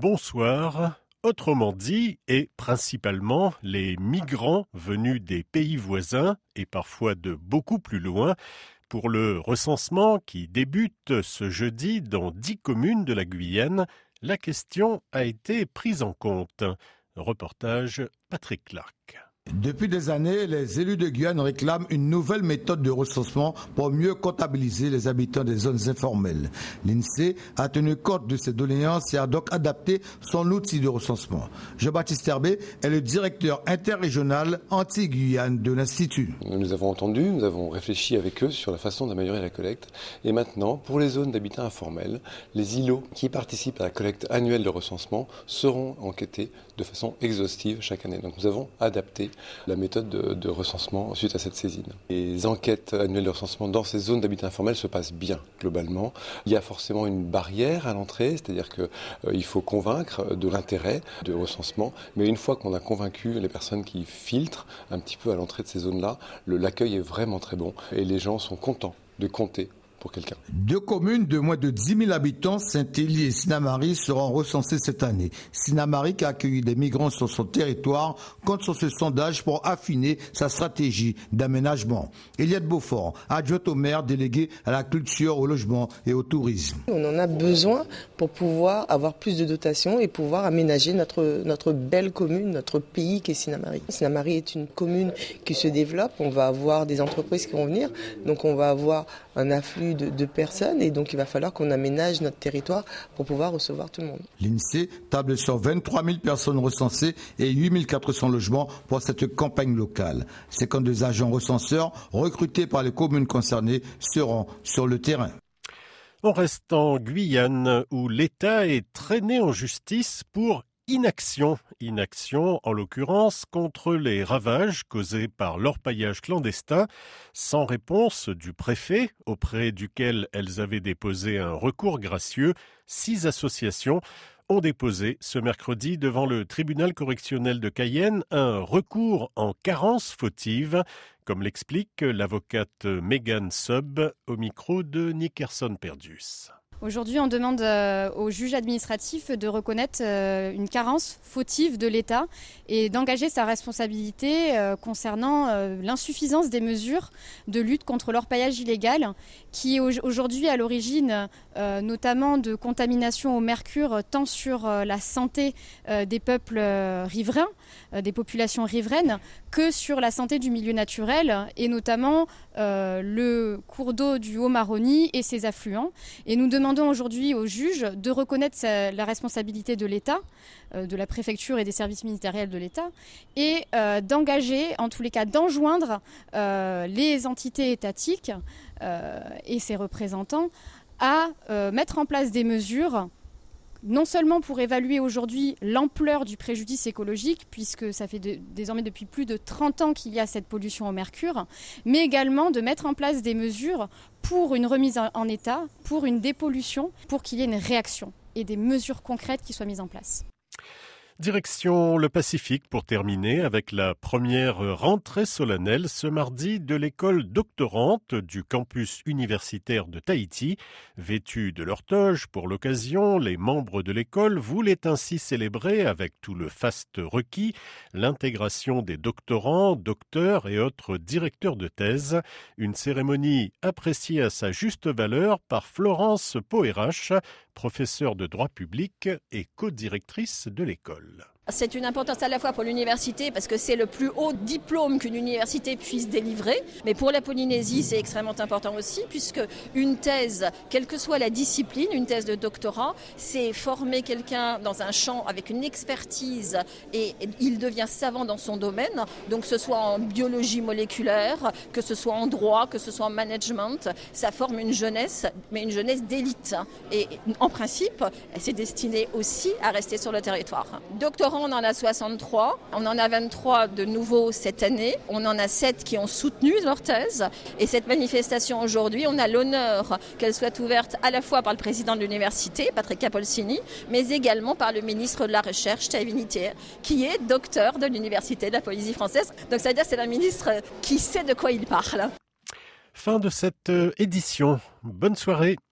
bonsoir. Autrement dit, et principalement les migrants venus des pays voisins et parfois de beaucoup plus loin, pour le recensement qui débute ce jeudi dans dix communes de la Guyane, la question a été prise en compte. Reportage Patrick Clark. Depuis des années, les élus de Guyane réclament une nouvelle méthode de recensement pour mieux comptabiliser les habitants des zones informelles. L'INSEE a tenu compte de ces doléances et a donc adapté son outil de recensement. Jean-Baptiste Herbé est le directeur interrégional anti-Guyane de l'Institut. Nous avons entendu, nous avons réfléchi avec eux sur la façon d'améliorer la collecte. Et maintenant, pour les zones d'habitat informels, les îlots qui participent à la collecte annuelle de recensement seront enquêtés de façon exhaustive chaque année. Donc nous avons adapté la méthode de, recensement suite à cette saisine. Les enquêtes annuelles de recensement dans ces zones d'habitat informel se passent bien globalement. Il y a forcément une barrière à l'entrée, c'est-à-dire qu'il euh, faut convaincre de l'intérêt de recensement, mais une fois qu'on a convaincu les personnes qui filtrent un petit peu à l'entrée de ces zones-là, l'accueil est vraiment très bon et les gens sont contents de compter quelqu'un. Deux communes de moins de 10 000 habitants, Saint-Élie et Sinamari, seront recensées cette année. Sinamari, qui a accueilli des migrants sur son territoire, compte sur ce sondage pour affiner sa stratégie d'aménagement. Eliade Beaufort, adjointe au maire délégué à la culture, au logement et au tourisme. On en a besoin pour pouvoir avoir plus de dotations et pouvoir aménager notre, notre belle commune, notre pays qui est Sinamari. Sinamari est une commune qui se développe. On va avoir des entreprises qui vont venir. Donc on va avoir un afflux de, personnes et donc il va falloir qu'on aménage notre territoire pour pouvoir recevoir tout le monde. L'INSEE table sur 23 000 personnes recensées et 8 400 logements pour cette campagne locale. 52 agents recenseurs recrutés par les communes concernées seront sur le terrain. On reste en Guyane où l'État est traîné en justice pour inaction. Inaction, en l'occurrence, contre les ravages causés par l'orpaillage clandestin, sans réponse du préfet, auprès duquel elles avaient déposé un recours gracieux. Six associations ont déposé ce mercredi devant le tribunal correctionnel de Cayenne un recours en carence fautive, comme l'explique l'avocate Megan Sub au micro de Nickerson Perdus. Aujourd'hui, on demande euh, au juge administratif de reconnaître euh, une carence fautive de l'État et d'engager sa responsabilité euh, concernant l'insuffisance des mesures de lutte contre l'orpaillage illégal qui est aujourd'hui à l'origine notamment de contamination au mercure tant sur la santé des peuples riverains, des populations riveraines, que sur la santé du milieu naturel et notamment le cours d'eau du Haut-Maroni et ses affluents. Et nous demandons aujourd'hui au juge de reconnaître la responsabilité de l'État, euh, de la préfecture et des services ministériels de l'État, et euh, d'engager, en tous les cas, d'enjoindre euh, les entités étatiques et ses représentants à mettre en place des mesures non seulement pour évaluer aujourd'hui l'ampleur du préjudice écologique, puisque ça fait désormais depuis plus de 30 ans qu'il y a cette pollution au mercure, mais également de mettre en place des mesures pour une remise en état, pour une dépollution, pour qu'il y ait une réaction et des mesures concrètes qui soient mises en place. Direction le Pacifique pour terminer avec la première rentrée solennelle ce mardi de l'école doctorante du campus universitaire de Tahiti. Vêtus de leur toge pour l'occasion, les membres de l'école voulaient ainsi célébrer avec tout le faste requis l'intégration des doctorants, docteurs et autres directeurs de thèse. Une cérémonie appréciée à sa juste valeur par Florence Poerache, professeure de droit public et co-directrice de l'école. الله C'est une importance à la fois pour l'université parce que c'est le plus haut diplôme qu'une université puisse délivrer, mais pour la Polynésie c'est extrêmement important aussi puisque une thèse, quelle que soit la discipline, une thèse de doctorat, c'est former quelqu'un dans un champ avec une expertise et il devient savant dans son domaine, donc que ce soit en biologie moléculaire, que ce soit en droit, que ce soit en management, ça forme une jeunesse, mais une jeunesse d'élite. Et en principe, c'est destiné aussi à rester sur le territoire. On en a 63. On en a 23 de nouveaux cette année. On en a 7 qui ont soutenu leur thèse. Et cette manifestation aujourd'hui, on a l'honneur qu'elle soit ouverte à la fois par le président de l'université, Patrick Capolsini, mais également par le ministre de la Recherche, Tavinitier, qui est docteur de l'université de la Polynésie française. Donc ça veut dire que c'est un ministre qui sait de quoi il parle. Fin de cette euh, édition. Bonne soirée.